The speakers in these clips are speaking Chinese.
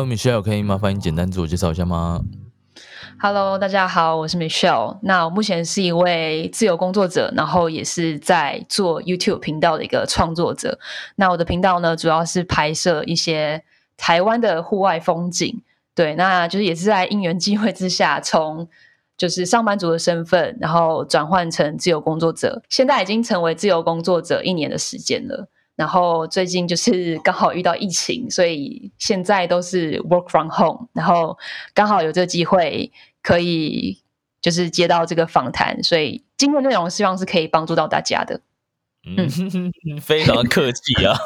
Hello Michelle，可以麻烦你简单自我介绍一下吗？Hello，大家好，我是 Michelle。那我目前是一位自由工作者，然后也是在做 YouTube 频道的一个创作者。那我的频道呢，主要是拍摄一些台湾的户外风景。对，那就是也是在因缘机会之下，从就是上班族的身份，然后转换成自由工作者。现在已经成为自由工作者一年的时间了。然后最近就是刚好遇到疫情，所以现在都是 work from home。然后刚好有这个机会可以就是接到这个访谈，所以今天内容希望是可以帮助到大家的。嗯，非常客气啊，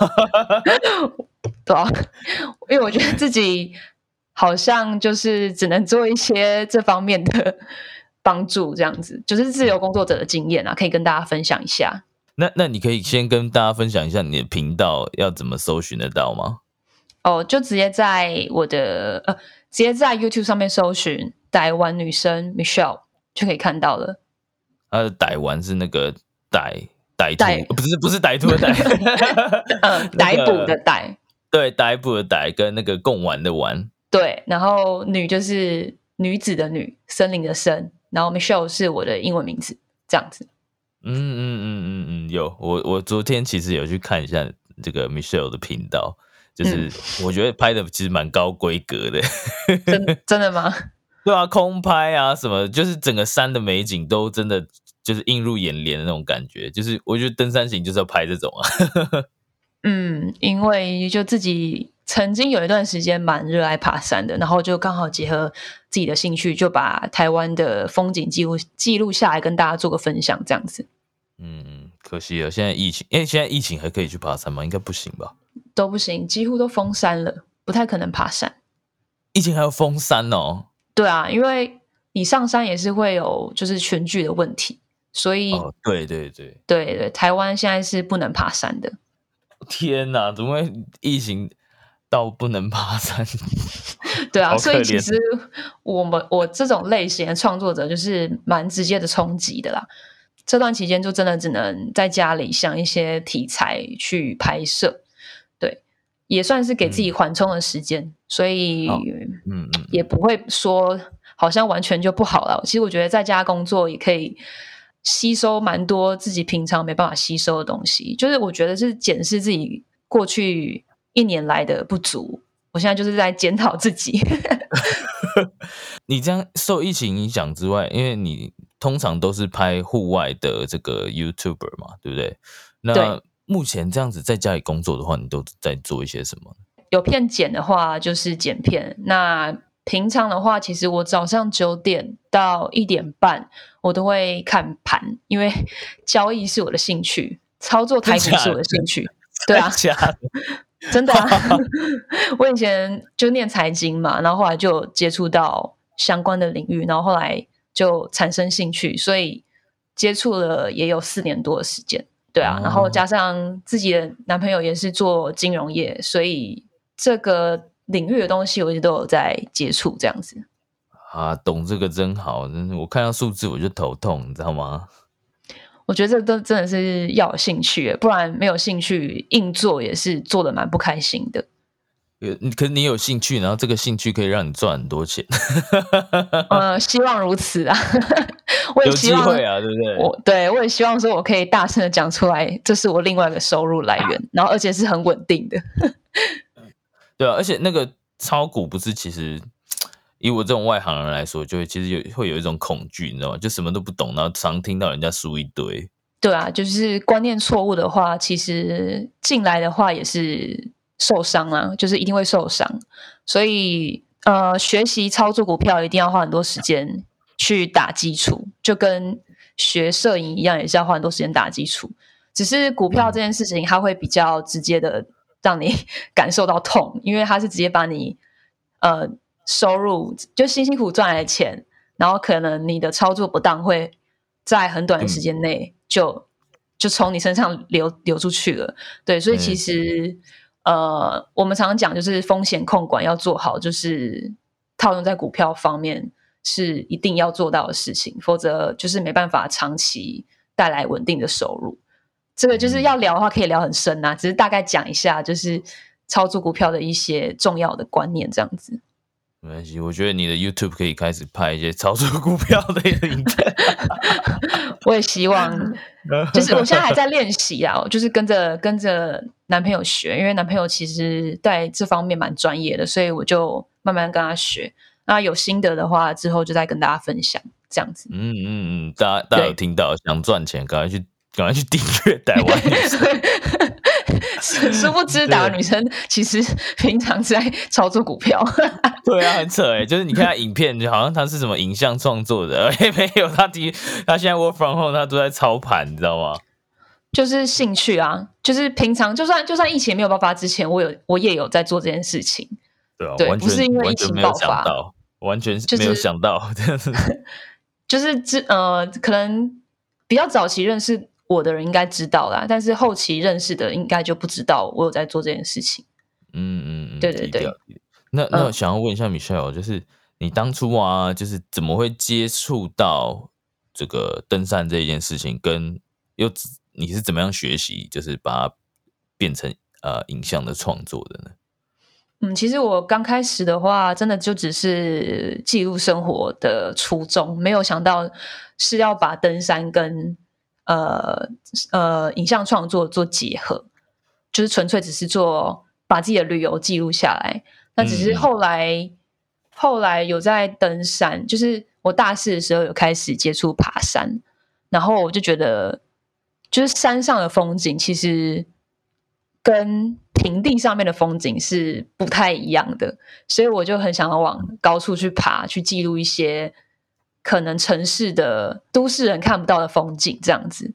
对啊，因为我觉得自己好像就是只能做一些这方面的帮助，这样子就是自由工作者的经验啊，可以跟大家分享一下。那那你可以先跟大家分享一下你的频道要怎么搜寻得到吗？哦，就直接在我的呃，直接在 YouTube 上面搜寻台湾女生 Michelle 就可以看到了。她的逮完是那个逮歹徒，不是不是歹徒的逮，嗯，逮捕的逮，对，逮捕的逮跟那个共玩的玩，对，然后女就是女子的女，森林的森，然后 Michelle 是我的英文名字，这样子。嗯嗯嗯嗯嗯，有我我昨天其实有去看一下这个 Michelle 的频道，就是我觉得拍的其实蛮高规格的，真真的吗？对啊，空拍啊什么，就是整个山的美景都真的就是映入眼帘的那种感觉，就是我觉得登山行就是要拍这种啊。嗯，因为就自己曾经有一段时间蛮热爱爬山的，然后就刚好结合自己的兴趣，就把台湾的风景记录记录下来，跟大家做个分享，这样子。嗯，可惜了，现在疫情，因为现在疫情还可以去爬山吗？应该不行吧？都不行，几乎都封山了，不太可能爬山。疫情还要封山哦？对啊，因为你上山也是会有就是全聚的问题，所以对对对对对，台湾现在是不能爬山的。天哪，怎么会疫情到不能爬山？对啊，所以其实我们我这种类型的创作者就是蛮直接的冲击的啦。这段期间就真的只能在家里想一些题材去拍摄，对，也算是给自己缓冲的时间，所以嗯嗯，也不会说好像完全就不好了。其实我觉得在家工作也可以吸收蛮多自己平常没办法吸收的东西，就是我觉得是检视自己过去一年来的不足。我现在就是在检讨自己。你这样受疫情影响之外，因为你。通常都是拍户外的这个 YouTuber 嘛，对不对？那目前这样子在家里工作的话，你都在做一些什么？有片剪的话就是剪片。那平常的话，其实我早上九点到一点半，我都会看盘，因为交易是我的兴趣，操作台股是我的兴趣。对啊，真的啊。我以前就念财经嘛，然后后来就接触到相关的领域，然后后来。就产生兴趣，所以接触了也有四年多的时间，对啊，然后加上自己的男朋友也是做金融业，所以这个领域的东西我一直都有在接触，这样子。啊，懂这个真好，真是我看到数字我就头痛，你知道吗？我觉得这都真的是要有兴趣，不然没有兴趣硬做也是做的蛮不开心的。你可是你有兴趣，然后这个兴趣可以让你赚很多钱。呃，希望如此啊！我有机会啊，对不对？我对我也希望说，我可以大声的讲出来，这是我另外一个收入来源，然后而且是很稳定的。对啊，而且那个炒股不是，其实以我这种外行人来说，就会其实有会有一种恐惧，你知道吗？就什么都不懂，然后常听到人家输一堆。对啊，就是观念错误的话，其实进来的话也是。受伤啊，就是一定会受伤，所以呃，学习操作股票一定要花很多时间去打基础，就跟学摄影一样，也是要花很多时间打基础。只是股票这件事情，它会比较直接的让你感受到痛，因为它是直接把你呃收入就辛辛苦赚来的钱，然后可能你的操作不当，会在很短的时间内就就从你身上流流出去了。对，所以其实呃，我们常常讲就是风险控管要做好，就是套用在股票方面是一定要做到的事情，否则就是没办法长期带来稳定的收入。这个就是要聊的话，可以聊很深呐。只是大概讲一下，就是操作股票的一些重要的观念，这样子。没关系，我觉得你的 YouTube 可以开始拍一些操作股票的影片。我也希望，就是我现在还在练习啊，就是跟着跟着男朋友学，因为男朋友其实在这方面蛮专业的，所以我就慢慢跟他学。那有心得的话，之后就再跟大家分享，这样子。嗯嗯嗯，大家大家有听到，想赚钱，赶快去。赶快去订阅台湾 殊不知打女生其实平常在操作股票。对啊，很扯哎，就是你看他影片，就好像他是什么影像创作的，哎，没有，他第他现在 work from home，他都在操盘，你知道吗？就是兴趣啊，就是平常就算就算疫情没有爆发之前，我有我也有在做这件事情。对啊，对，不是因为疫情爆发，完全没有想到，就是这呃，可能比较早期认识。我的人应该知道啦，但是后期认识的应该就不知道我有在做这件事情。嗯嗯，对对对。那那想要问一下 Michelle，就是你当初啊，就是怎么会接触到这个登山这一件事情？跟又你是怎么样学习，就是把它变成呃影像的创作的呢？嗯，其实我刚开始的话，真的就只是记录生活的初衷，没有想到是要把登山跟呃呃，影像创作做结合，就是纯粹只是做把自己的旅游记录下来。那只是后来后来有在登山，就是我大四的时候有开始接触爬山，然后我就觉得，就是山上的风景其实跟平地上面的风景是不太一样的，所以我就很想要往高处去爬，去记录一些。可能城市的都市人看不到的风景，这样子，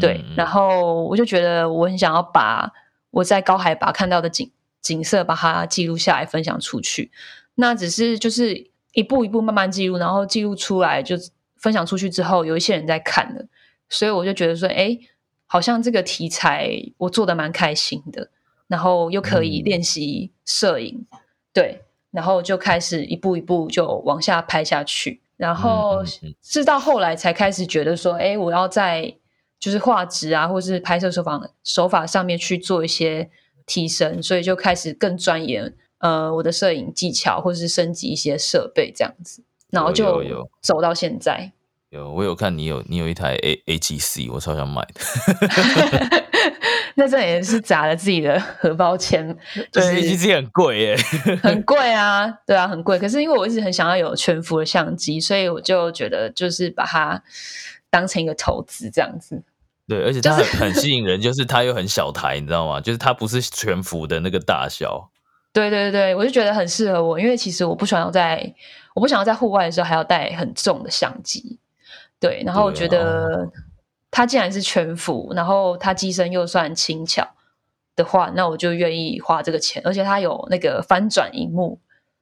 对。然后我就觉得我很想要把我在高海拔看到的景景色，把它记录下来，分享出去。那只是就是一步一步慢慢记录，然后记录出来就分享出去之后，有一些人在看了，所以我就觉得说，哎，好像这个题材我做的蛮开心的，然后又可以练习摄影，对，然后就开始一步一步就往下拍下去。然后是到后来才开始觉得说，哎，我要在就是画质啊，或是拍摄手法手法上面去做一些提升，所以就开始更钻研呃我的摄影技巧，或是升级一些设备这样子，然后就走到现在。有我有看你有你有一台 A A G C，我超想买的。那这也是砸了自己的荷包钱，对，其实很贵耶，很贵啊，对啊，很贵。可是因为我一直很想要有全幅的相机，所以我就觉得就是把它当成一个投资这样子。对，而且它很吸引人，就是它又很小台，你知道吗？就是它不是全幅的那个大小。对对对，我就觉得很适合我，因为其实我不想要在我不想要在户外的时候还要带很重的相机。对，然后我觉得。它既然是全幅，然后它机身又算轻巧的话，那我就愿意花这个钱。而且它有那个翻转荧幕，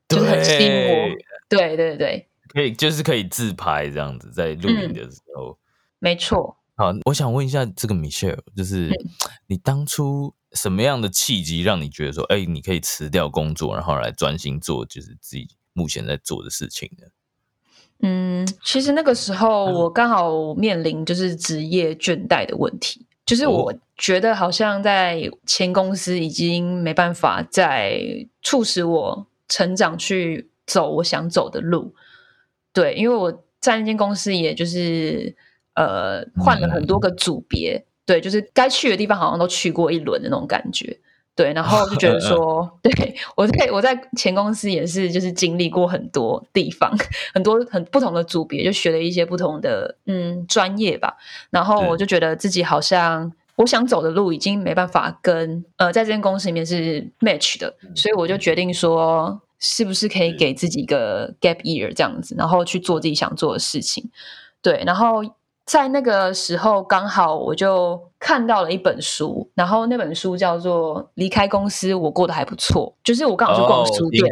就是很吸引我。对对对，可以就是可以自拍这样子，在录影的时候。没错。好，我想问一下这个 Michelle，就是你当初什么样的契机让你觉得说，哎，你可以辞掉工作，然后来专心做就是自己目前在做的事情呢？嗯，其实那个时候我刚好面临就是职业倦怠的问题，就是我觉得好像在前公司已经没办法再促使我成长去走我想走的路。对，因为我在那间公司也就是呃换了很多个组别，对，就是该去的地方好像都去过一轮的那种感觉。对，然后就觉得 说，对我在我在前公司也是，就是经历过很多地方，很多很不同的组别，就学了一些不同的嗯专业吧。然后我就觉得自己好像我想走的路已经没办法跟呃在这间公司里面是 match 的，所以我就决定说是不是可以给自己一个 gap year 这样子，然后去做自己想做的事情。对，然后在那个时候刚好我就看到了一本书，然后那本书叫做《离开公司我过得还不错》，就是我刚好去逛书店，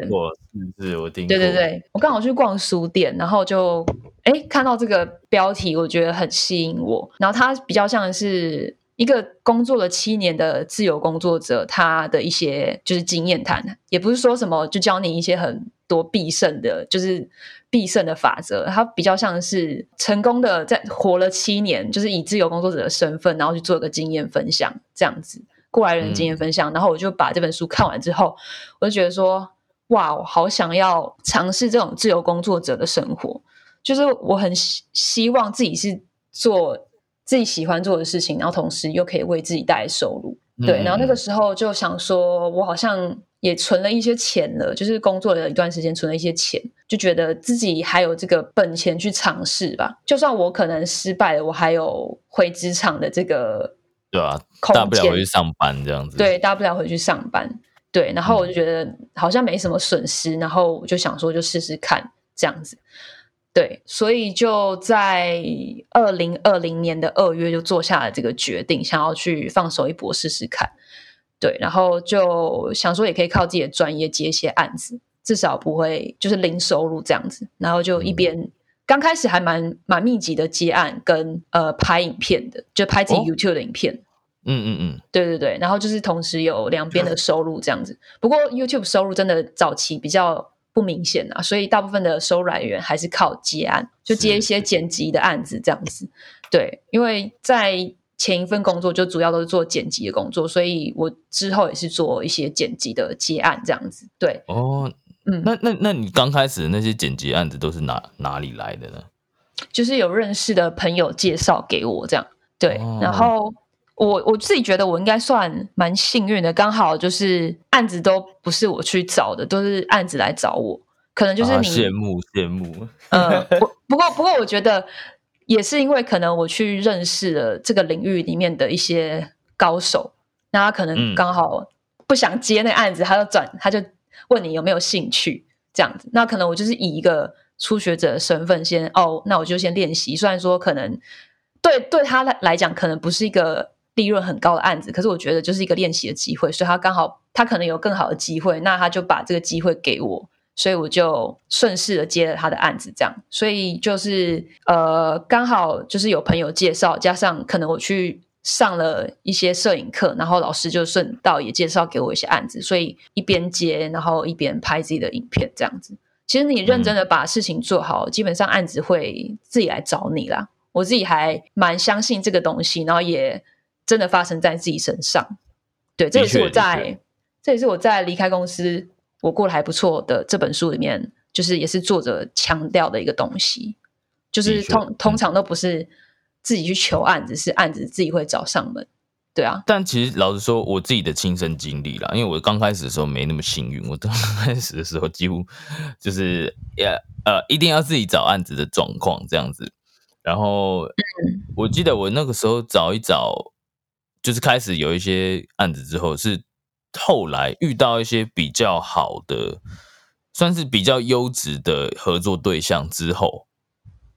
是是，我听对对对，我刚好去逛书店，然后就哎看到这个标题，我觉得很吸引我，然后它比较像是。一个工作了七年的自由工作者，他的一些就是经验谈，也不是说什么就教你一些很多必胜的，就是必胜的法则。它比较像是成功的在活了七年，就是以自由工作者的身份，然后去做一个经验分享，这样子过来人经验分享。然后我就把这本书看完之后，我就觉得说，哇，我好想要尝试这种自由工作者的生活，就是我很希希望自己是做。自己喜欢做的事情，然后同时又可以为自己带来收入，对。然后那个时候就想说，我好像也存了一些钱了，就是工作了一段时间，存了一些钱，就觉得自己还有这个本钱去尝试吧。就算我可能失败了，我还有回职场的这个，对啊，大不了回去上班这样子。对，大不了回去上班。对，然后我就觉得好像没什么损失，然后我就想说，就试试看这样子。对，所以就在二零二零年的二月就做下了这个决定，想要去放手一搏试试看。对，然后就想说也可以靠自己的专业接一些案子，至少不会就是零收入这样子。然后就一边刚开始还蛮蛮密集的接案跟呃拍影片的，就拍自己 YouTube 的影片。嗯嗯嗯，对对对，然后就是同时有两边的 收入这样子。不过 YouTube 收入真的早期比较。不明显啊，所以大部分的收入来源还是靠接案，就接一些剪辑的案子这样子。对，因为在前一份工作就主要都是做剪辑的工作，所以我之后也是做一些剪辑的接案这样子。对，哦，嗯，那那那你刚开始那些剪辑案子都是哪哪里来的呢？就是有认识的朋友介绍给我这样。对，然后。我我自己觉得我应该算蛮幸运的，刚好就是案子都不是我去找的，都是案子来找我。可能就是你羡慕羡慕。呃，不不过不过，我觉得也是因为可能我去认识了这个领域里面的一些高手，那他可能刚好不想接那案子，他就转他就问你有没有兴趣这样子。那可能我就是以一个初学者的身份先哦，那我就先练习。虽然说可能对对他来来讲，可能不是一个。利润很高的案子，可是我觉得就是一个练习的机会，所以他刚好他可能有更好的机会，那他就把这个机会给我，所以我就顺势的接了他的案子，这样，所以就是呃刚好就是有朋友介绍，加上可能我去上了一些摄影课，然后老师就顺道也介绍给我一些案子，所以一边接，然后一边拍自己的影片，这样子。其实你认真的把事情做好，基本上案子会自己来找你啦。我自己还蛮相信这个东西，然后也。真的发生在自己身上，对，这也是我在，这也是我在离开公司，我过得还不错的这本书里面，就是也是作者强调的一个东西，就是通通常都不是自己去求案子，是案子自己会找上门，对啊。但其实老实说，我自己的亲身经历啦，因为我刚开始的时候没那么幸运，我刚开始的时候几乎就是也呃一定要自己找案子的状况这样子，然后我记得我那个时候找一找。就是开始有一些案子之后，是后来遇到一些比较好的，算是比较优质的合作对象之后，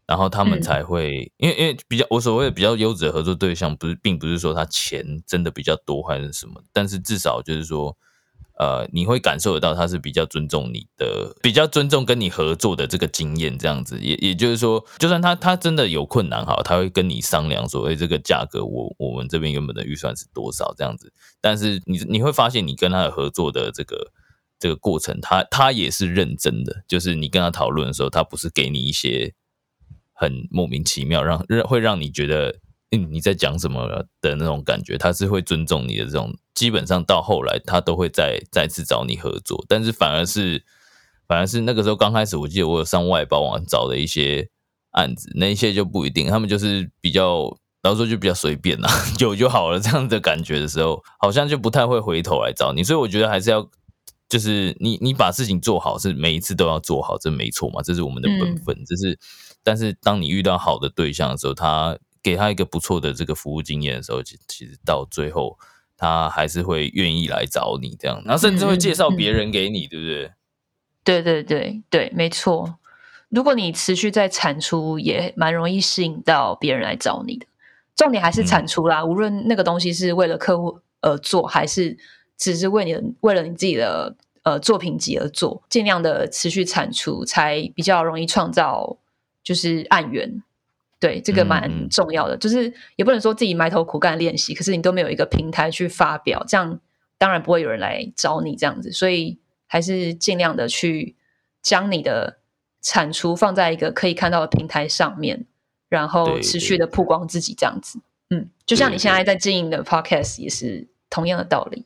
然后他们才会，因为因为比较我所谓的比较优质的合作对象，不是并不是说他钱真的比较多还是什么，但是至少就是说。呃，你会感受得到他是比较尊重你的，比较尊重跟你合作的这个经验，这样子也也就是说，就算他他真的有困难哈，他会跟你商量说，哎，这个价格我我们这边原本的预算是多少这样子，但是你你会发现你跟他的合作的这个这个过程，他他也是认真的，就是你跟他讨论的时候，他不是给你一些很莫名其妙让让会让你觉得。嗯，你在讲什么的那种感觉，他是会尊重你的这种，基本上到后来他都会再再次找你合作，但是反而是反而是那个时候刚开始，我记得我有上外包网找的一些案子，那一些就不一定，他们就是比较，然后说就比较随便啦，有就好了这样的感觉的时候，好像就不太会回头来找你，所以我觉得还是要，就是你你把事情做好，是每一次都要做好，这没错嘛，这是我们的本分，这是，但是当你遇到好的对象的时候，他。给他一个不错的这个服务经验的时候，其其实到最后他还是会愿意来找你这样，然后甚至会介绍别人给你，对不对？对对对对，没错。如果你持续在产出，也蛮容易吸引到别人来找你的。重点还是产出啦，无论那个东西是为了客户而做，还是只是为你为了你自己的呃作品集而做，尽量的持续产出，才比较容易创造就是案源。对，这个蛮重要的，就是也不能说自己埋头苦干练习，可是你都没有一个平台去发表，这样当然不会有人来找你这样子，所以还是尽量的去将你的产出放在一个可以看到的平台上面，然后持续的曝光自己这样子。嗯，就像你现在在经营的 Podcast 也是同样的道理。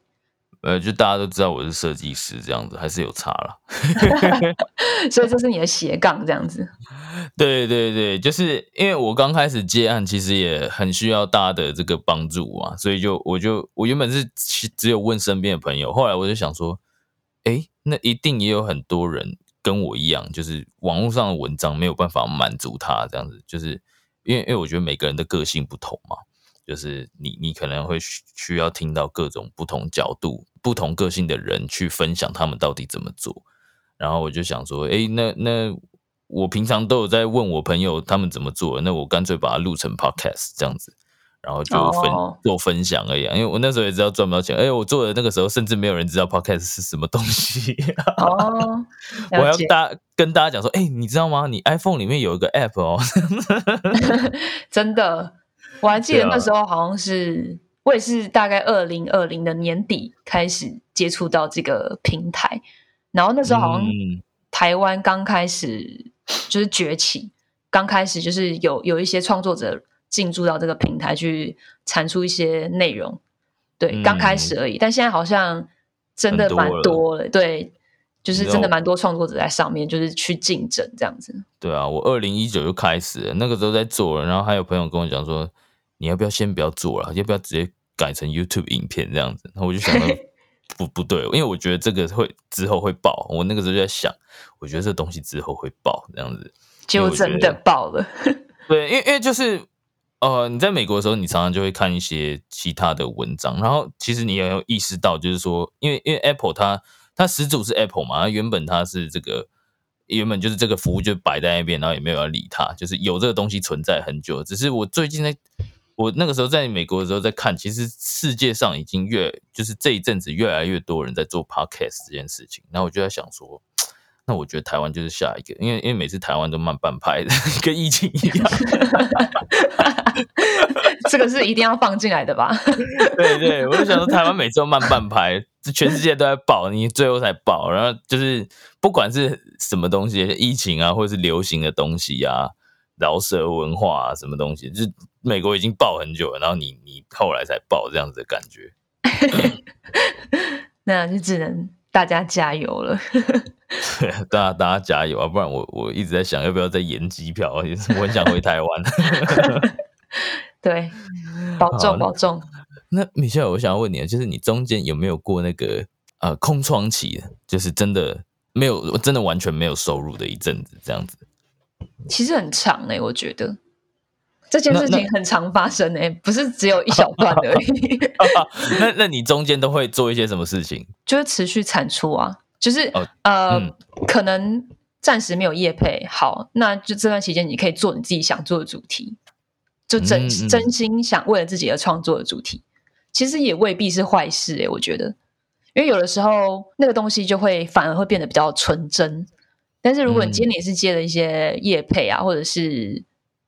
呃，就大家都知道我是设计师这样子，还是有差了。所以这是你的斜杠这样子。对对对，就是因为我刚开始接案，其实也很需要大家的这个帮助嘛，所以就我就我原本是只有问身边的朋友，后来我就想说，哎，那一定也有很多人跟我一样，就是网络上的文章没有办法满足他这样子，就是因为因为我觉得每个人的个性不同嘛。就是你，你可能会需要听到各种不同角度、不同个性的人去分享他们到底怎么做。然后我就想说，哎，那那我平常都有在问我朋友他们怎么做，那我干脆把它录成 podcast 这样子，然后就分做分享而已。因为我那时候也知道赚不到钱，哎，我做的那个时候甚至没有人知道 podcast 是什么东西。哦，我要大跟大家讲说，哎，你知道吗？你 iPhone 里面有一个 app 哦，真的。我还记得那时候好像是我也是大概二零二零的年底开始接触到这个平台，然后那时候好像台湾刚开始就是崛起，刚开始就是有有一些创作者进驻到这个平台去产出一些内容，对，刚开始而已。但现在好像真的蛮多了，对，就是真的蛮多创作者在上面，就是去竞争这样子。对啊，我二零一九就开始那个时候在做了，然后还有朋友跟我讲说。你要不要先不要做了？要不要直接改成 YouTube 影片这样子？然后我就想到 不不对，因为我觉得这个会之后会爆。我那个时候就在想，我觉得这东西之后会爆这样子，就真的爆了。对，因为因为就是呃，你在美国的时候，你常常就会看一些其他的文章，然后其实你也有意识到，就是说，因为因为 Apple 它它始祖是 Apple 嘛，它原本它是这个原本就是这个服务就摆在那边，然后也没有要理它，就是有这个东西存在很久。只是我最近在。我那个时候在美国的时候在看，其实世界上已经越就是这一阵子越来越多人在做 podcast 这件事情，然后我就在想说，那我觉得台湾就是下一个，因为因为每次台湾都慢半拍的，跟疫情一样，这个是一定要放进来的吧？对对，我就想说台湾每次都慢半拍，全世界都在爆，你最后才爆，然后就是不管是什么东西，疫情啊，或者是流行的东西啊。饶舌文化啊，什么东西？就是美国已经爆很久了，然后你你后来才爆这样子的感觉，那就只能大家加油了。对，大家大家加油啊！不然我我一直在想要不要再延机票，我很想回台湾。对，保重保重。那米歇尔，我想要问你，就是你中间有没有过那个呃空窗期？就是真的没有，真的完全没有收入的一阵子，这样子。其实很长哎，我觉得。这件事情很常发生哎，不是只有一小段而已。那那你中间都会做一些什么事情？就是持续产出啊，就是呃，可能暂时没有业配，好，那就这段期间你可以做你自己想做的主题，就真真心想为了自己而创作的主题，其实也未必是坏事哎，我觉得，因为有的时候那个东西就会反而会变得比较纯真。但是如果你今天也是接了一些业配啊，或者是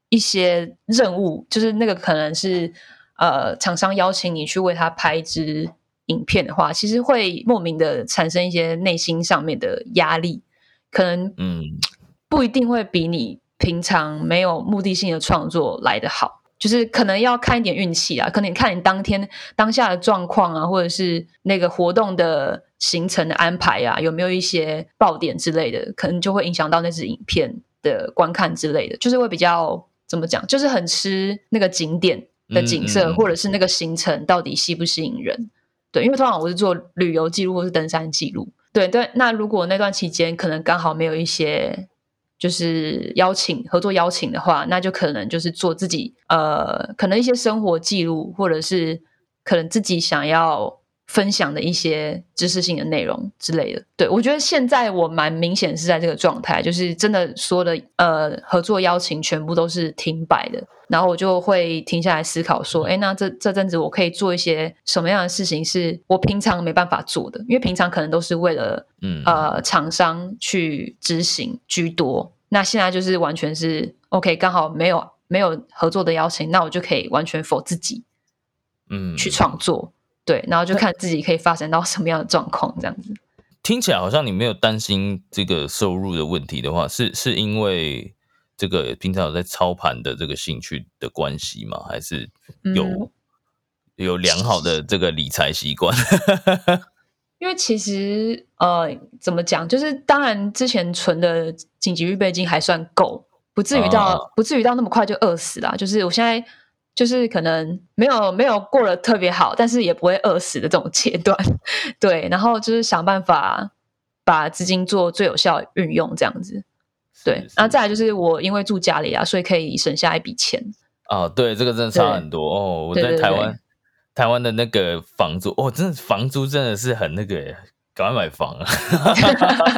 一些任务，就是那个可能是呃厂商邀请你去为他拍一支影片的话，其实会莫名的产生一些内心上面的压力，可能嗯。不一定会比你平常没有目的性的创作来得好。就是可能要看一点运气啊，可能看你当天当下的状况啊，或者是那个活动的行程的安排啊，有没有一些爆点之类的，可能就会影响到那支影片的观看之类的。就是会比较怎么讲，就是很吃那个景点的景色，或者是那个行程到底吸不吸引人。对，因为通常我是做旅游记录或是登山记录。对对，那如果那段期间可能刚好没有一些。就是邀请合作邀请的话，那就可能就是做自己呃，可能一些生活记录，或者是可能自己想要分享的一些知识性的内容之类的。对我觉得现在我蛮明显是在这个状态，就是真的说的呃合作邀请全部都是停摆的，然后我就会停下来思考说，哎，那这这阵子我可以做一些什么样的事情是我平常没办法做的，因为平常可能都是为了嗯。呃厂商去执行居多，那现在就是完全是 OK，刚好没有没有合作的邀请，那我就可以完全否自己。嗯，去创作，对，然后就看自己可以发展到什么样的状况，这样子。听起来好像你没有担心这个收入的问题的话，是是因为这个平常有在操盘的这个兴趣的关系吗？还是有有良好的这个理财习惯？因为其实呃，怎么讲，就是当然之前存的紧急预备金还算够，不至于到不至于到那么快就饿死啦。就是我现在。就是可能没有没有过得特别好，但是也不会饿死的这种阶段，对。然后就是想办法把资金做最有效运用，这样子。对。然后再来就是我因为住家里啊，所以可以省下一笔钱。哦，对，这个真的差很多哦。我在台湾，台湾的那个房租，哦，真的房租真的是很那个，赶快买房啊！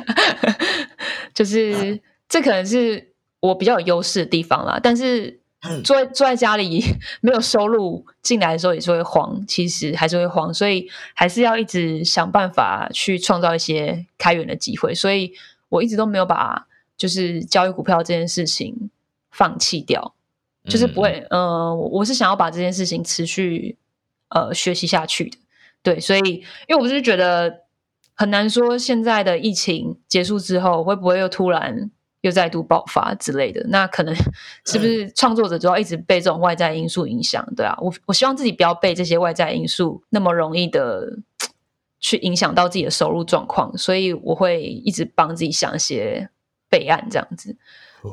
就是这可能是我比较有优势的地方啦，但是。坐坐在家里没有收入进来的时候也是会慌，其实还是会慌，所以还是要一直想办法去创造一些开源的机会。所以我一直都没有把就是交易股票这件事情放弃掉，就是不会，呃，我是想要把这件事情持续呃学习下去的。对，所以因为我是觉得很难说现在的疫情结束之后会不会又突然。又再度爆发之类的，那可能 是不是创作者就要一直被这种外在因素影响？对啊，我我希望自己不要被这些外在因素那么容易的 去影响到自己的收入状况，所以我会一直帮自己想一些备案，这样子。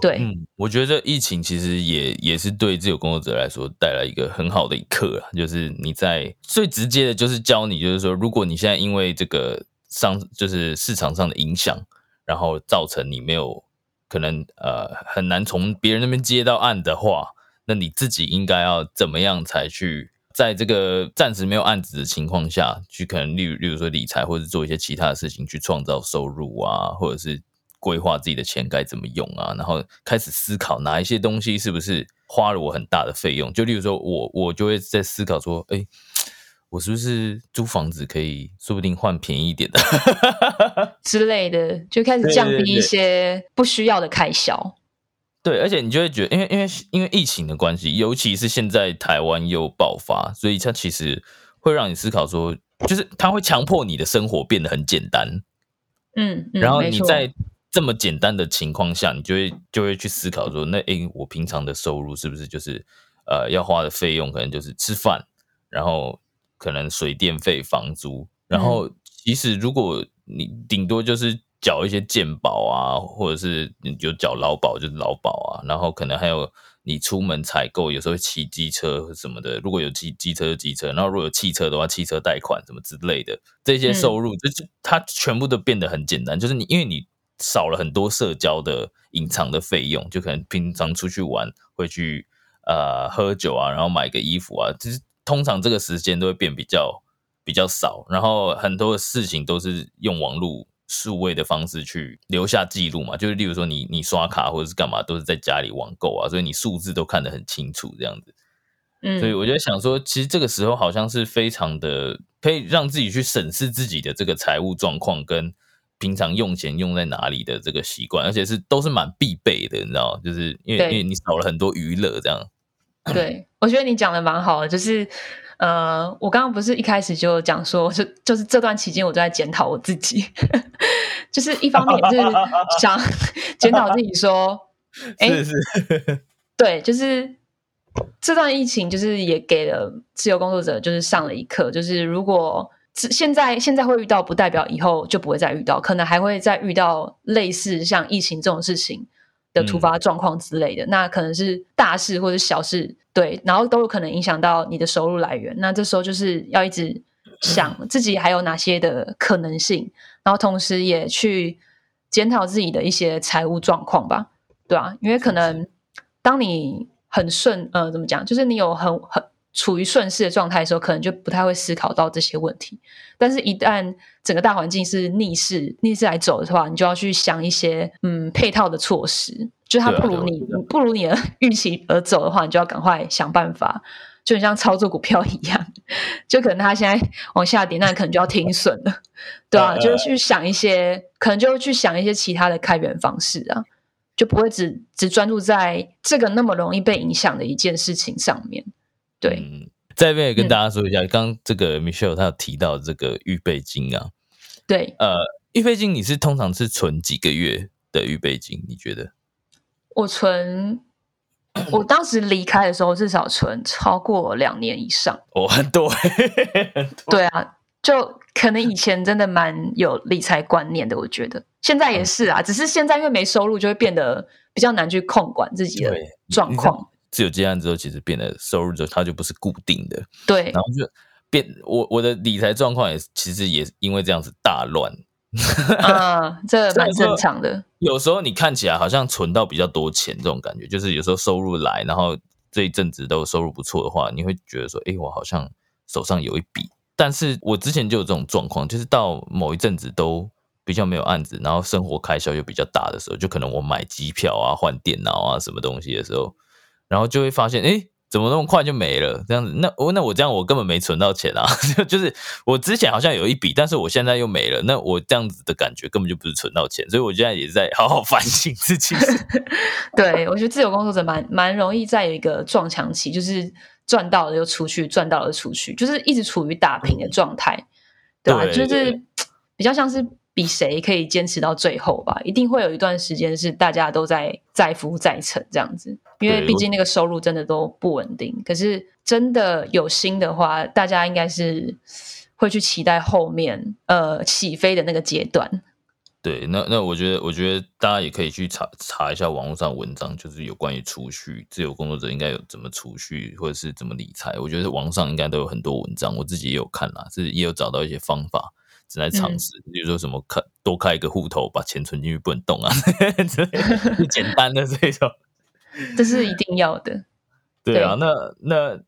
对，嗯，我觉得疫情其实也也是对自由工作者来说带来一个很好的一课啊，就是你在最直接的就是教你，就是说，如果你现在因为这个上就是市场上的影响，然后造成你没有。可能呃很难从别人那边接到案的话，那你自己应该要怎么样才去在这个暂时没有案子的情况下去，可能例如例如说理财或者做一些其他的事情去创造收入啊，或者是规划自己的钱该怎么用啊，然后开始思考哪一些东西是不是花了我很大的费用，就例如说我我就会在思考说，哎。我是不是租房子可以，说不定换便宜一点的 之类的，就开始降低一些不需要的开销。对，而且你就会觉得，因为因为因为疫情的关系，尤其是现在台湾又爆发，所以它其实会让你思考说，就是它会强迫你的生活变得很简单。嗯，然后你在这么简单的情况下，你就会就会去思考说，那诶，我平常的收入是不是就是呃要花的费用，可能就是吃饭，然后。可能水电费、房租，然后其实如果你顶多就是缴一些健保啊，或者是你就缴劳保，就是劳保啊，然后可能还有你出门采购，有时候骑机车什么的，如果有骑机车就机车，然后如果有汽车的话，汽车贷款什么之类的，这些收入就就它全部都变得很简单，就是你因为你少了很多社交的隐藏的费用，就可能平常出去玩会去呃喝酒啊，然后买个衣服啊，就是。通常这个时间都会变比较比较少，然后很多的事情都是用网络数位的方式去留下记录嘛，就是例如说你你刷卡或者是干嘛，都是在家里网购啊，所以你数字都看得很清楚这样子。嗯，所以我就想说，其实这个时候好像是非常的可以让自己去审视自己的这个财务状况跟平常用钱用在哪里的这个习惯，而且是都是蛮必备的，你知道就是因为因为你少了很多娱乐这样。对，我觉得你讲的蛮好的，就是，呃，我刚刚不是一开始就讲说，就就是这段期间我都在检讨我自己，就是一方面就是 想检讨自己说，哎，是，对，就是这段疫情就是也给了自由工作者就是上了一课，就是如果现在现在会遇到，不代表以后就不会再遇到，可能还会再遇到类似像疫情这种事情。的突发状况之类的，那可能是大事或者小事，对，然后都有可能影响到你的收入来源。那这时候就是要一直想自己还有哪些的可能性，然后同时也去检讨自己的一些财务状况吧，对啊，因为可能当你很顺，呃，怎么讲，就是你有很很处于顺势的状态的时候，可能就不太会思考到这些问题。但是，一旦整个大环境是逆势逆势来走的话，你就要去想一些嗯配套的措施。就它不如你不如你的 预期而走的话，你就要赶快想办法。就很像操作股票一样，就可能它现在往下跌，那可能就要停损了，对啊，就是去想一些，可能就去想一些其他的开源方式啊，就不会只只专注在这个那么容易被影响的一件事情上面。对，在这边也跟大家说一下，刚这个 Michelle 他有提到这个预备金啊，对，呃，预备金你是通常是存几个月的预备金？你觉得？我存。我当时离开的时候，至少存超过两年以上。哦，很多。对啊，就可能以前真的蛮有理财观念的，我觉得现在也是啊。只是现在因为没收入，就会变得比较难去控管自己的状况。自由接案之后，其实变得收入就它就不是固定的。对，然后就变我我的理财状况也其实也因为这样子大乱。啊，这蛮正常的。有时候你看起来好像存到比较多钱，这种感觉就是有时候收入来，然后这一阵子都收入不错的话，你会觉得说，哎，我好像手上有一笔。但是我之前就有这种状况，就是到某一阵子都比较没有案子，然后生活开销又比较大的时候，就可能我买机票啊、换电脑啊什么东西的时候，然后就会发现，哎。怎么那么快就没了？这样子，那我那我这样我根本没存到钱啊！就是我之前好像有一笔，但是我现在又没了。那我这样子的感觉根本就不是存到钱，所以我现在也在好好反省自己。对，我觉得自由工作者蛮蛮容易在有一个撞墙期，就是赚到了又出去，赚到了出去，就是一直处于打平的状态，对吧？就是比较像是。比谁可以坚持到最后吧？一定会有一段时间是大家都在在浮在沉这样子，因为毕竟那个收入真的都不稳定。可是真的有心的话，大家应该是会去期待后面呃起飞的那个阶段。对，那那我觉得，我觉得大家也可以去查查一下网络上文章，就是有关于储蓄，自由工作者应该有怎么储蓄，或者是怎么理财。我觉得网上应该都有很多文章，我自己也有看啦，是也有找到一些方法。正在尝试，比如说什么开多开一个户头，把钱存进去不能动啊，最简单的这种，这是一定要的。对啊，那那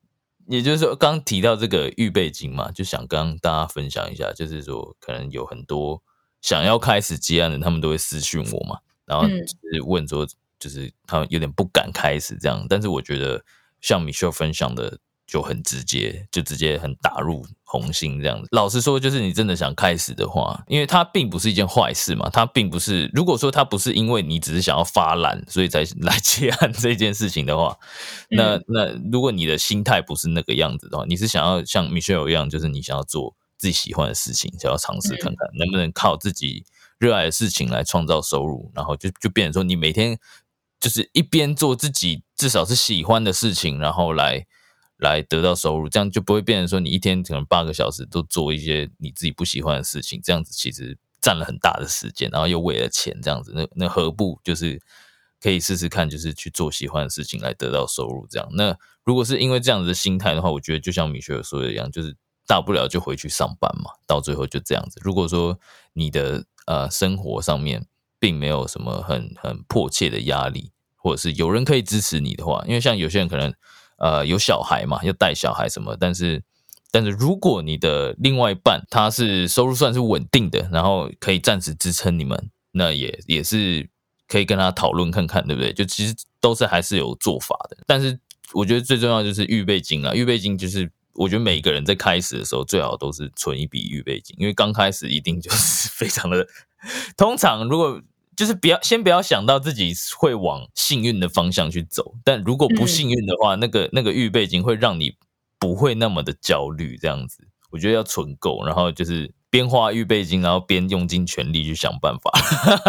也就是说，刚提到这个预备金嘛，就想跟大家分享一下，就是说可能有很多想要开始接案的，他们都会私讯我嘛，然后就是问说，就是他们有点不敢开始这样，但是我觉得像米秀分享的。就很直接，就直接很打入红心这样子。老实说，就是你真的想开始的话，因为它并不是一件坏事嘛。它并不是，如果说它不是因为你只是想要发懒，所以才 来接案这件事情的话，那那如果你的心态不是那个样子的话，你是想要像 Michelle 一样，就是你想要做自己喜欢的事情，想要尝试看看能不能靠自己热爱的事情来创造收入，然后就就变成说，你每天就是一边做自己至少是喜欢的事情，然后来。来得到收入，这样就不会变成说你一天可能八个小时都做一些你自己不喜欢的事情，这样子其实占了很大的时间，然后又为了钱这样子，那那何不就是可以试试看，就是去做喜欢的事情来得到收入？这样，那如果是因为这样子的心态的话，我觉得就像米雪说的一样，就是大不了就回去上班嘛，到最后就这样子。如果说你的呃生活上面并没有什么很很迫切的压力，或者是有人可以支持你的话，因为像有些人可能。呃，有小孩嘛，要带小孩什么？但是，但是如果你的另外一半他是收入算是稳定的，然后可以暂时支撑你们，那也也是可以跟他讨论看看，对不对？就其实都是还是有做法的。但是我觉得最重要就是预备金啊，预备金就是我觉得每个人在开始的时候最好都是存一笔预备金，因为刚开始一定就是 非常的，通常如果。就是不要先不要想到自己会往幸运的方向去走，但如果不幸运的话，那个那个预备金会让你不会那么的焦虑。这样子，我觉得要存够，然后就是边花预备金，然后边用尽全力去想办法。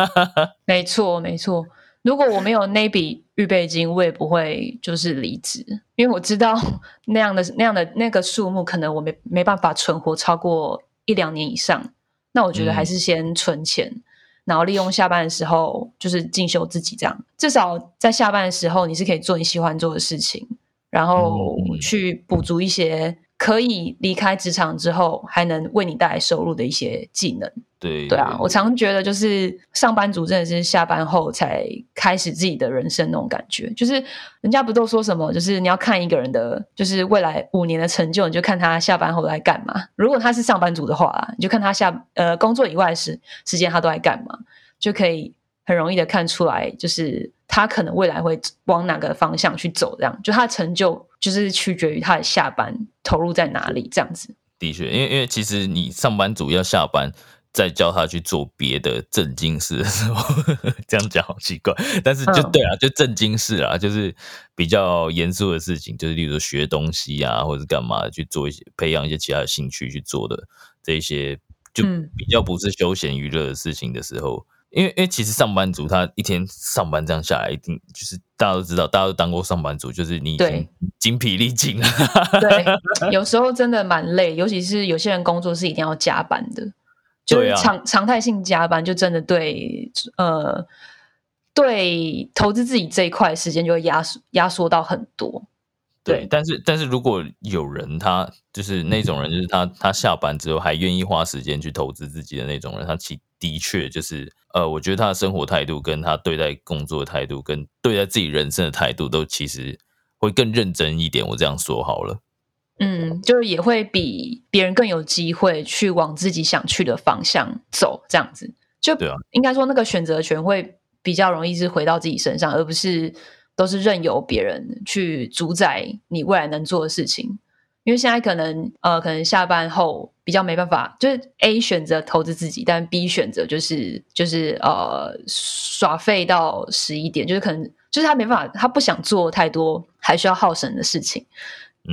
没错，没错。如果我没有那笔预备金，我也不会就是离职，因为我知道那样的那样的那个数目，可能我没没办法存活超过一两年以上。那我觉得还是先存钱。然后利用下班的时候，就是进修自己，这样。至少在下班的时候，你是可以做你喜欢做的事情，然后去补足一些可可以离开职场之后还能为你带来收入的一些技能。对对啊，我常觉得就是上班族真的是下班后才开始自己的人生那种感觉。就是人家不都说什么，就是你要看一个人的，就是未来五年的成就，你就看他下班后在干嘛。如果他是上班族的话，你就看他下呃工作以外时时间他都在干嘛，就可以很容易的看出来，就是他可能未来会往哪个方向去走。这样，就他的成就就是取决于他的下班投入在哪里。这样子，的确，因为因为其实你上班族要下班。再叫他去做别的正经事的时候，这样讲好奇怪，但是就对啊，就正经事啊，就是比较严肃的事情，就是例如说学东西啊，或者是干嘛去做一些培养一些其他的兴趣去做的这些，就比较不是休闲娱乐的事情的时候，因为因为其实上班族他一天上班这样下来，一定就是大家都知道，大家都当过上班族，就是你已经精疲力尽了。对，有时候真的蛮累，尤其是有些人工作是一定要加班的。就是常常态性加班，就真的对呃，对投资自己这一块时间就会压缩压缩到很多。对，但是但是如果有人他就是那种人，就是他他下班之后还愿意花时间去投资自己的那种人，他其的确就是呃，我觉得他的生活态度跟他对待工作的态度跟对待自己人生的态度都其实会更认真一点。我这样说好了。嗯，就是也会比别人更有机会去往自己想去的方向走，这样子就对啊。应该说那个选择权会比较容易是回到自己身上，而不是都是任由别人去主宰你未来能做的事情。因为现在可能呃，可能下班后比较没办法，就是 A 选择投资自己，但 B 选择就是就是呃耍废到十一点，就是可能就是他没办法，他不想做太多还需要耗神的事情。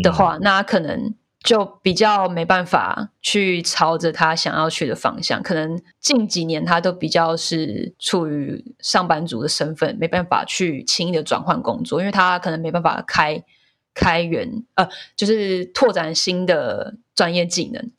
的话，那可能就比较没办法去朝着他想要去的方向。可能近几年他都比较是处于上班族的身份，没办法去轻易的转换工作，因为他可能没办法开开源呃，就是拓展新的专业技能。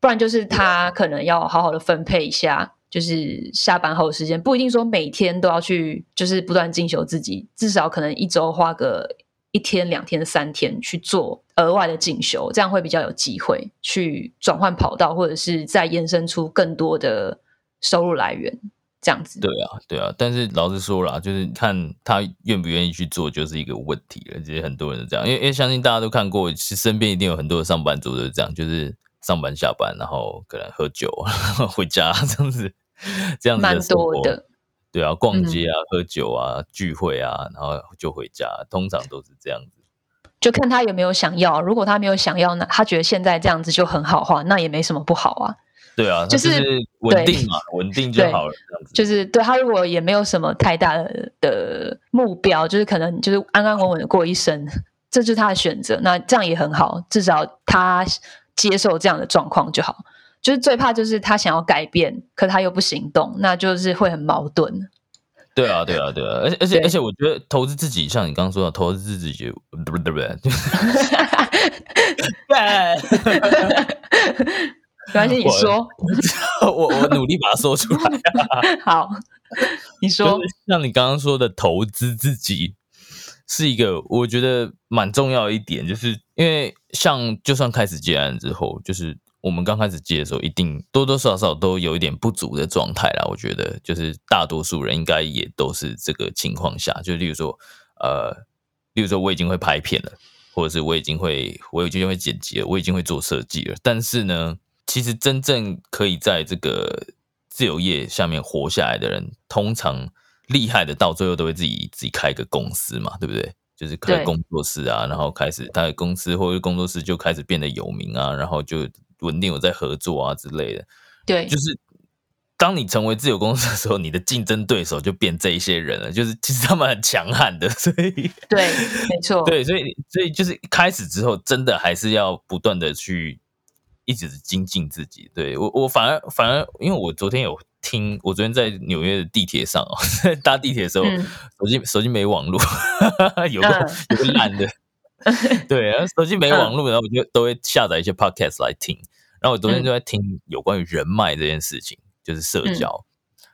不然就是他可能要好好的分配一下，就是下班后的时间，不一定说每天都要去，就是不断进修自己，至少可能一周花个。一天、两天、三天去做额外的进修，这样会比较有机会去转换跑道，或者是再延伸出更多的收入来源。这样子，对啊，对啊。但是老实说啦，就是看他愿不愿意去做，就是一个问题了。其实很多人是这样，因为因为相信大家都看过，其实身边一定有很多的上班族都是这样，就是上班下班，然后可能喝酒 回家这样子，这样子蛮多的。对啊，逛街啊，喝酒啊，聚会啊，然后就回家，通常都是这样子。就看他有没有想要，如果他没有想要，那他觉得现在这样子就很好话，那也没什么不好啊。对啊，就是稳定嘛，稳定就好了。就是对他如果也没有什么太大的的目标，就是可能就是安安稳稳的过一生，这是他的选择，那这样也很好，至少他接受这样的状况就好。就是最怕就是他想要改变，可他又不行动，那就是会很矛盾。对啊，对啊，对啊，而且而且而且，我觉得投资自己，像你刚刚说的，投资自己就对不对？对，没关系，你说，我 我努力把它说出来。好，你说，像你刚刚说的，投资自己是一个我觉得蛮重要一点，就是因为像就算开始接案之后，就是。我们刚开始接的时候，一定多多少少都有一点不足的状态啦。我觉得，就是大多数人应该也都是这个情况下。就例如说，呃，例如说我已经会拍片了，或者是我已经会，我已经会剪辑了，我已经会做设计了。但是呢，其实真正可以在这个自由业下面活下来的人，通常厉害的到最后都会自己自己开一个公司嘛，对不对？就是开工作室啊，然后开始他的公司或者工作室就开始变得有名啊，然后就。稳定有在合作啊之类的，对，就是当你成为自由公司的时候，你的竞争对手就变这一些人了。就是其实他们很强悍的，所以对，没错，对，所以所以就是开始之后，真的还是要不断的去一直精进自己。对我，我反而反而，因为我昨天有听，我昨天在纽约的地铁上哦，搭地铁的时候，手机手机没网络，有个有个烂的。对，然后手机没网络，然后我就都会下载一些 podcast 来听。然后我昨天就在听有关于人脉这件事情，就是社交。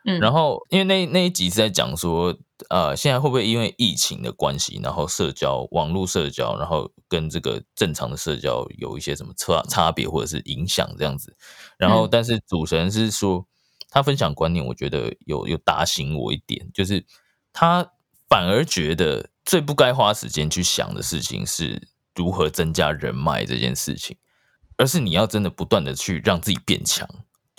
嗯，然后因为那那一集是在讲说，呃，现在会不会因为疫情的关系，然后社交、网络社交，然后跟这个正常的社交有一些什么差差别或者是影响这样子？然后，但是主持人是说他分享观念，我觉得有有打醒我一点，就是他反而觉得最不该花时间去想的事情是如何增加人脉这件事情，而是你要真的不断的去让自己变强。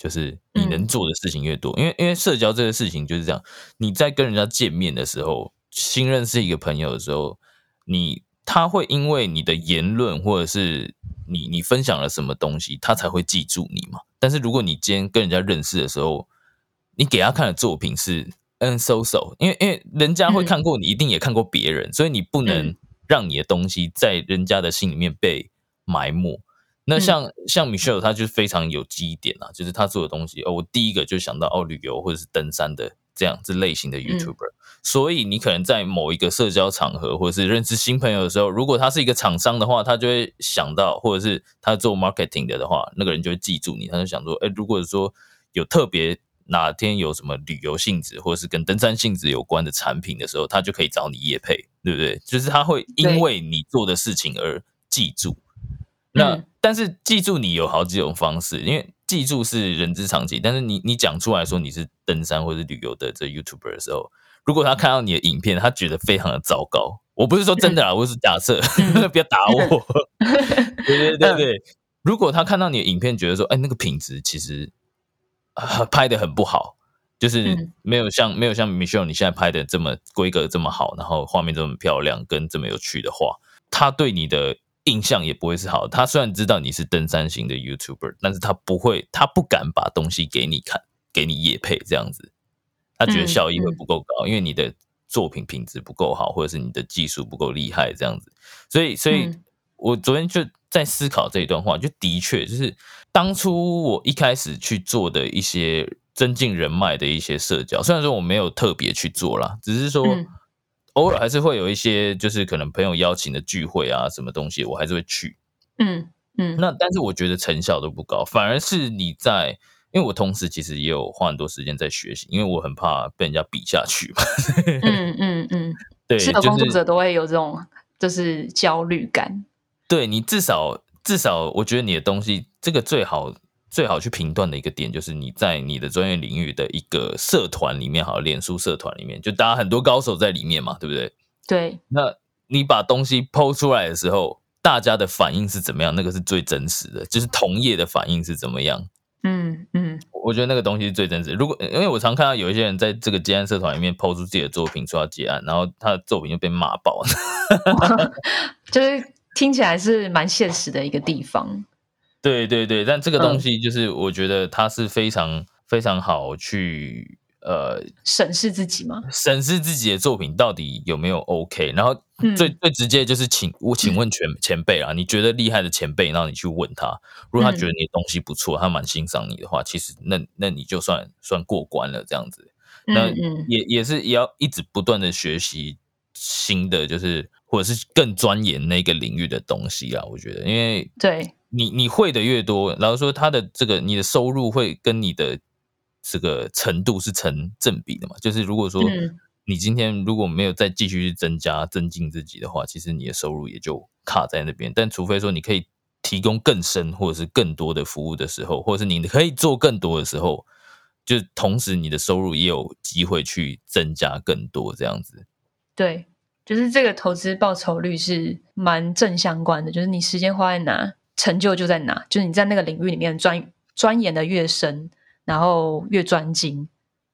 就是你能做的事情越多，因为因为社交这个事情就是这样，你在跟人家见面的时候，新认识一个朋友的时候，你他会因为你的言论或者是你你分享了什么东西，他才会记住你嘛。但是如果你今天跟人家认识的时候，你给他看的作品是嗯 so so，因为因为人家会看过你，一定也看过别人，所以你不能让你的东西在人家的心里面被埋没。那像像 Michelle，他就非常有记忆点啊，就是他做的东西哦，我第一个就想到哦，旅游或者是登山的这样子类型的 YouTuber。所以你可能在某一个社交场合，或者是认识新朋友的时候，如果他是一个厂商的话，他就会想到，或者是他做 marketing 的的话，那个人就会记住你。他就想说，哎，如果说有特别哪天有什么旅游性质，或者是跟登山性质有关的产品的时候，他就可以找你业配，对不对？就是他会因为你做的事情而记住。那但是记住你有好几种方式，因为记住是人之常情。但是你你讲出来说你是登山或者旅游的这 YouTuber 的时候，如果他看到你的影片，他觉得非常的糟糕。我不是说真的啊，我是假设，不要打我。对对对对，如果他看到你的影片，觉得说，哎，那个品质其实拍的很不好，就是没有像没有像 Michelle 你现在拍的这么规格这么好，然后画面这么漂亮，跟这么有趣的话，他对你的。印象也不会是好。他虽然知道你是登山型的 YouTuber，但是他不会，他不敢把东西给你看，给你夜配这样子。他觉得效益会不够高，因为你的作品品质不够好，或者是你的技术不够厉害这样子。所以，所以我昨天就在思考这一段话，就的确就是当初我一开始去做的一些增进人脉的一些社交，虽然说我没有特别去做啦，只是说。偶尔还是会有一些，就是可能朋友邀请的聚会啊，什么东西，我还是会去。嗯嗯。那但是我觉得成效都不高，反而是你在，因为我同时其实也有花很多时间在学习，因为我很怕被人家比下去嘛。嗯嗯嗯。对，是的，工作者都会有这种就是焦虑感。对你至少至少，我觉得你的东西这个最好。最好去评断的一个点，就是你在你的专业领域的一个社团里面，好，脸书社团里面，就大家很多高手在里面嘛，对不对？对。那你把东西抛出来的时候，大家的反应是怎么样？那个是最真实的，就是同业的反应是怎么样？嗯嗯，我觉得那个东西是最真实。如果因为我常看到有一些人在这个接案社团里面抛出自己的作品说要接案，然后他的作品就被骂爆了，就是听起来是蛮现实的一个地方。对对对，但这个东西就是我觉得它是非常非常好去呃审视自己吗？审视自己的作品到底有没有 OK？然后最最直接就是请我请问前前辈啊，你觉得厉害的前辈，然后你去问他，如果他觉得你的东西不错，他蛮欣赏你的话，其实那那你就算算过关了这样子。那也也是也要一直不断的学习新的，就是或者是更钻研那个领域的东西啊。我觉得，因为对。你你会的越多，然后说他的这个你的收入会跟你的这个程度是成正比的嘛？就是如果说你今天如果没有再继续去增加增进自己的话，其实你的收入也就卡在那边。但除非说你可以提供更深或者是更多的服务的时候，或者是你可以做更多的时候，就同时你的收入也有机会去增加更多这样子。对，就是这个投资报酬率是蛮正相关的，就是你时间花在哪。成就就在哪，就是你在那个领域里面钻钻研的越深，然后越专精，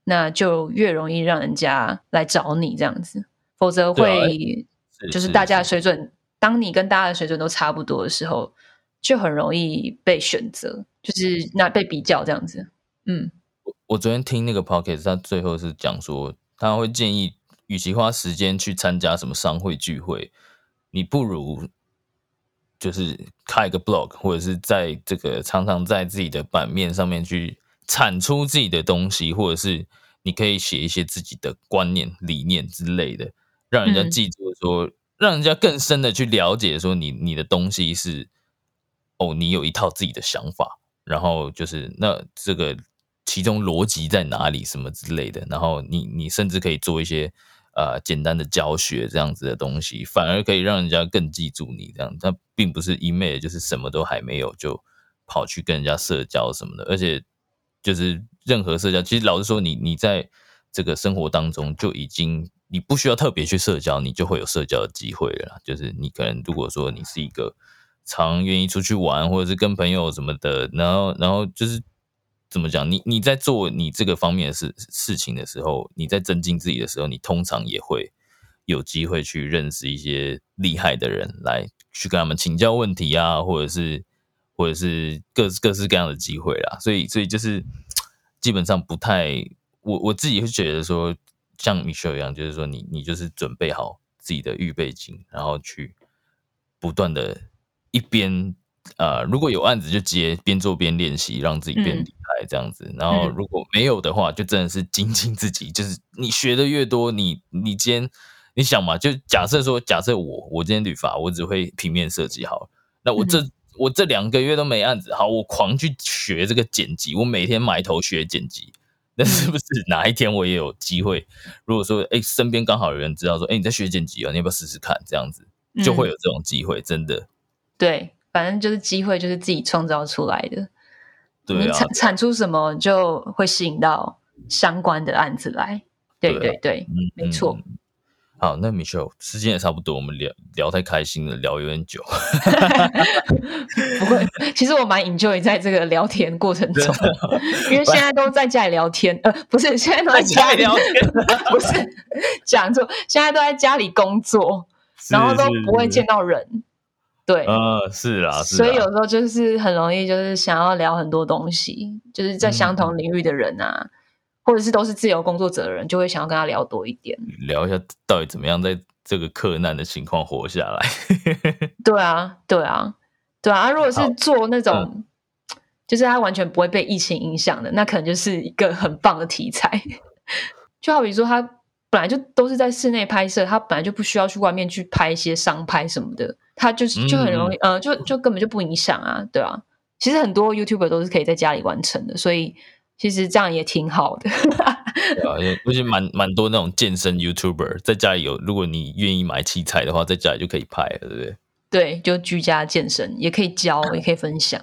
那就越容易让人家来找你这样子。否则会就是大家的水准，当你跟大家的水准都差不多的时候，就很容易被选择，就是那被比较这样子。嗯，我我昨天听那个 p o c k e t 他最后是讲说，他会建议，与其花时间去参加什么商会聚会，你不如。就是开一个 blog，或者是在这个常常在自己的版面上面去产出自己的东西，或者是你可以写一些自己的观念、理念之类的，让人家记住，说让人家更深的去了解，说你你的东西是哦，你有一套自己的想法，然后就是那这个其中逻辑在哪里，什么之类的，然后你你甚至可以做一些。呃简单的教学这样子的东西，反而可以让人家更记住你这样。但并不是一昧就是什么都还没有就跑去跟人家社交什么的，而且就是任何社交，其实老实说，你你在这个生活当中就已经你不需要特别去社交，你就会有社交的机会了。就是你可能如果说你是一个常愿意出去玩，或者是跟朋友什么的，然后然后就是怎么讲，你你在做你这个方面的事事情的时候，你在增进自己的时候，你通常也会有机会去认识一些厉害的人，来去跟他们请教问题啊，或者是或者是各各式各样的机会啦。所以所以就是基本上不太，我我自己会觉得说，像米秀一样，就是说你你就是准备好自己的预备金，然后去不断的。一边呃，如果有案子就接，边做边练习，让自己变厉害这样子。然后如果没有的话，就真的是精进自己。就是你学的越多，你你今天你想嘛，就假设说，假设我我今天旅法，我只会平面设计好，那我这我这两个月都没案子，好，我狂去学这个剪辑，我每天埋头学剪辑，那是不是哪一天我也有机会？如果说哎，身边刚好有人知道说，哎，你在学剪辑哦，你要不要试试看？这样子就会有这种机会，真的。对，反正就是机会，就是自己创造出来的。对啊，产产出什么就会吸引到相关的案子来。对对对，没错。好，那 Michelle 时间也差不多，我们聊聊太开心了，聊有点久。不会，其实我蛮 enjoy 在这个聊天过程中，因为现在都在家里聊天。呃，不是，现在都在家里聊天，不是讲错，现在都在家里工作，然后都不会见到人。对，呃，是啦，所以有时候就是很容易，就是想要聊很多东西，就是在相同领域的人啊，或者是都是自由工作者的人，就会想要跟他聊多一点，聊一下到底怎么样在这个克难的情况活下来。对啊，对啊，对啊。如果是做那种，就是他完全不会被疫情影响的，那可能就是一个很棒的题材。就好比说，他本来就都是在室内拍摄，他本来就不需要去外面去拍一些商拍什么的。他就是就很容易，呃，就就根本就不影响啊，对啊。其实很多 YouTuber 都是可以在家里完成的，所以其实这样也挺好的。对啊，而且蛮蛮多那种健身 YouTuber 在家里有，如果你愿意买器材的话，在家里就可以拍了，对不对？对，就居家健身，也可以教，也可以分享，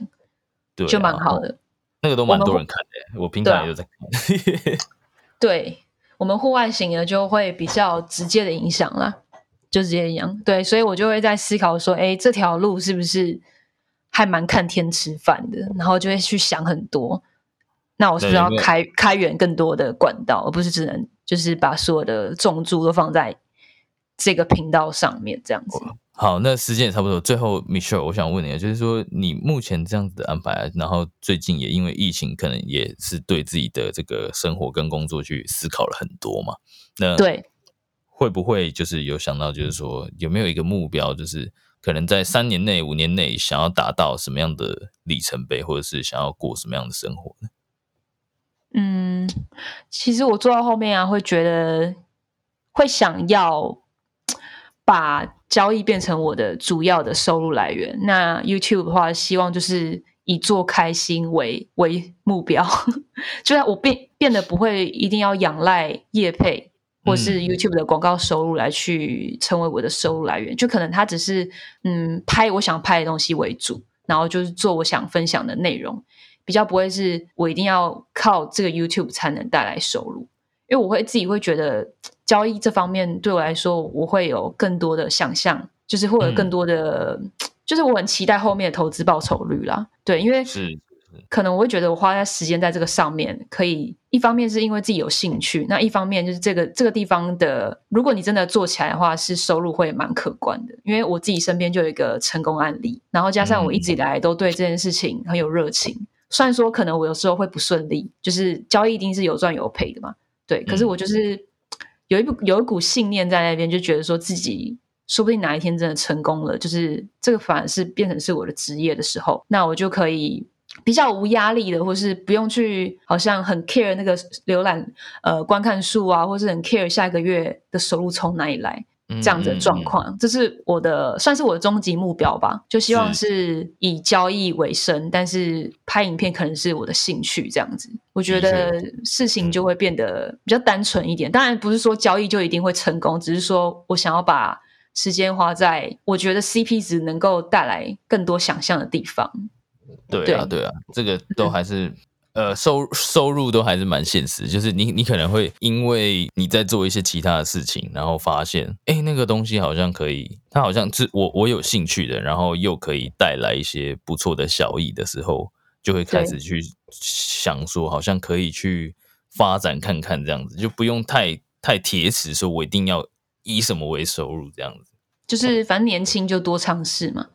对，就蛮好的。那个都蛮多人看的，我平常也有在看。对我们户外型的就会比较直接的影响啦。就直接一样，对，所以我就会在思考说，哎，这条路是不是还蛮看天吃饭的？然后就会去想很多，那我是不是要开开源更多的管道，而不是只能就是把所有的重注都放在这个频道上面这样子？好，那时间也差不多，最后 Michelle，我想问你，就是说你目前这样子的安排，然后最近也因为疫情，可能也是对自己的这个生活跟工作去思考了很多嘛？那对。会不会就是有想到，就是说有没有一个目标，就是可能在三年内、五年内想要达到什么样的里程碑，或者是想要过什么样的生活呢？嗯，其实我做到后面啊，会觉得会想要把交易变成我的主要的收入来源。那 YouTube 的话，希望就是以做开心为为目标，就是我变变得不会一定要仰赖业配。或是 YouTube 的广告收入来去成为我的收入来源，就可能它只是嗯拍我想拍的东西为主，然后就是做我想分享的内容，比较不会是我一定要靠这个 YouTube 才能带来收入，因为我会自己会觉得交易这方面对我来说，我会有更多的想象，就是会有更多的，就是我很期待后面的投资报酬率啦，对，因为是。可能我会觉得我花在时间在这个上面，可以一方面是因为自己有兴趣，那一方面就是这个这个地方的，如果你真的做起来的话，是收入会蛮可观的。因为我自己身边就有一个成功案例，然后加上我一直以来都对这件事情很有热情。虽然说可能我有时候会不顺利，就是交易一定是有赚有赔的嘛，对。可是我就是有一股有一股信念在那边，就觉得说自己说不定哪一天真的成功了，就是这个反而是变成是我的职业的时候，那我就可以。比较无压力的，或是不用去好像很 care 那个浏览呃观看数啊，或是很 care 下一个月的收入从哪里来，这样子的状况，这是我的算是我的终极目标吧，就希望是以交易为生，但是拍影片可能是我的兴趣这样子。我觉得事情就会变得比较单纯一点。当然不是说交易就一定会成功，只是说我想要把时间花在我觉得 CP 值能够带来更多想象的地方。对啊，对啊，这个都还是。呃，收收入都还是蛮现实，就是你你可能会因为你在做一些其他的事情，然后发现，哎，那个东西好像可以，它好像是我我有兴趣的，然后又可以带来一些不错的效益的时候，就会开始去想说，好像可以去发展看看这样子，就不用太太铁齿，说我一定要以什么为收入这样子，就是反正年轻就多尝试嘛。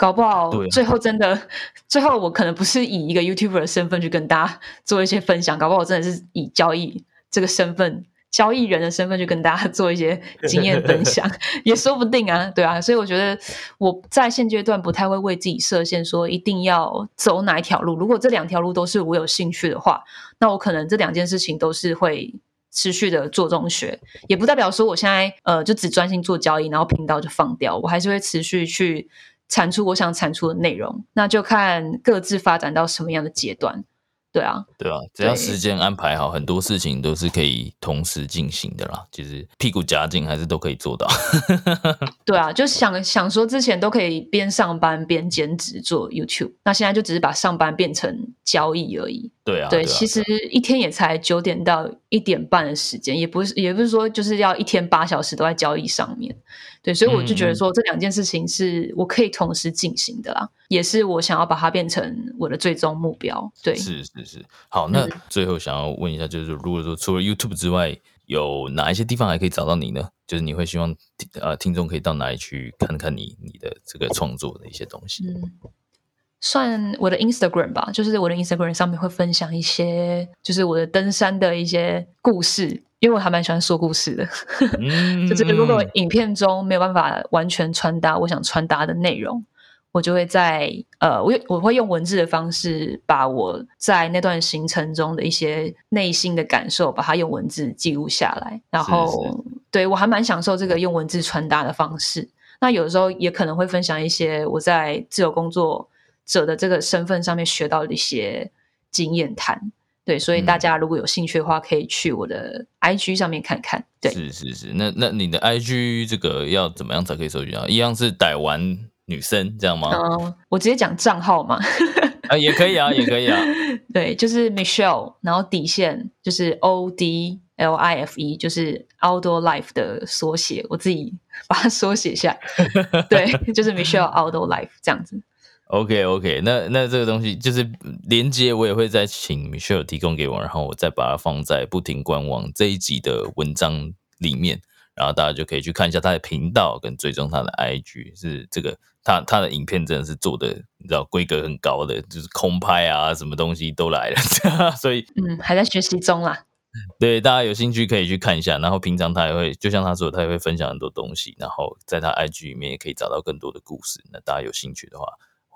搞不好最后真的，最后我可能不是以一个 YouTuber 的身份去跟大家做一些分享，搞不好我真的是以交易这个身份、交易人的身份去跟大家做一些经验分享，也说不定啊，对啊，所以我觉得我在现阶段不太会为自己设限，说一定要走哪一条路。如果这两条路都是我有兴趣的话，那我可能这两件事情都是会持续的做中学，也不代表说我现在呃就只专心做交易，然后频道就放掉，我还是会持续去。产出我想产出的内容，那就看各自发展到什么样的阶段。对啊，对啊，只要时间安排好，很多事情都是可以同时进行的啦。其实屁股夹紧还是都可以做到。对啊，就想想说之前都可以边上班边兼职做 YouTube，那现在就只是把上班变成交易而已。对啊，对，其实一天也才九点到一点半的时间，也不是也不是说就是要一天八小时都在交易上面。对，所以我就觉得说这两件事情是我可以同时进行的啦，也是我想要把它变成我的最终目标。对，是是是。好，那最后想要问一下，就是如果说除了 YouTube 之外，有哪一些地方还可以找到你呢？就是你会希望呃听众可以到哪里去看看你你的这个创作的一些东西？嗯，算我的 Instagram 吧，就是我的 Instagram 上面会分享一些，就是我的登山的一些故事。因为我还蛮喜欢说故事的，就是如果影片中没有办法完全传达我想传达的内容，我就会在呃，我我会用文字的方式把我在那段行程中的一些内心的感受，把它用文字记录下来。然后，对我还蛮享受这个用文字传达的方式。那有的时候也可能会分享一些我在自由工作者的这个身份上面学到的一些经验谈。对，所以大家如果有兴趣的话，可以去我的 IG 上面看看。对，是是是，那那你的 IG 这个要怎么样才可以搜寻啊？一样是逮完女生这样吗？嗯，我直接讲账号嘛。啊，也可以啊，也可以啊。对，就是 Michelle，然后底线就是 O D L I F E，就是 Outdoor Life 的缩写，我自己 把它缩写下来。对，就是 Michelle Outdoor Life 这样子。OK OK，那那这个东西就是连接，我也会再请 Michelle 提供给我，然后我再把它放在不停官网这一集的文章里面，然后大家就可以去看一下他的频道跟追踪他的 IG，是这个他他的影片真的是做的，你知道规格很高的，就是空拍啊，什么东西都来了，所以嗯还在学习中啦。对，大家有兴趣可以去看一下，然后平常他也会就像他说，他也会分享很多东西，然后在他 IG 里面也可以找到更多的故事。那大家有兴趣的话。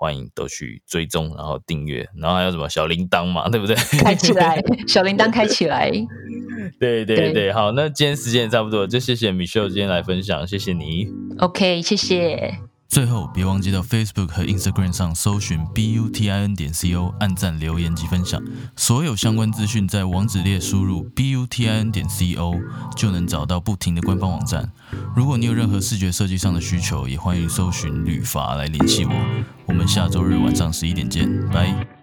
欢迎都去追踪，然后订阅，然后还有什么小铃铛嘛，对不对？开起来，小铃铛开起来。对对对，好，那今天时间也差不多，就谢谢 Michelle 今天来分享，谢谢你。OK，谢谢。最后，别忘记到 Facebook 和 Instagram 上搜寻 butin 点 co，按赞、留言及分享。所有相关资讯在网址列输入 butin 点 co 就能找到不停的官方网站。如果你有任何视觉设计上的需求，也欢迎搜寻律法来联系我。我们下周日晚上十一点见，拜。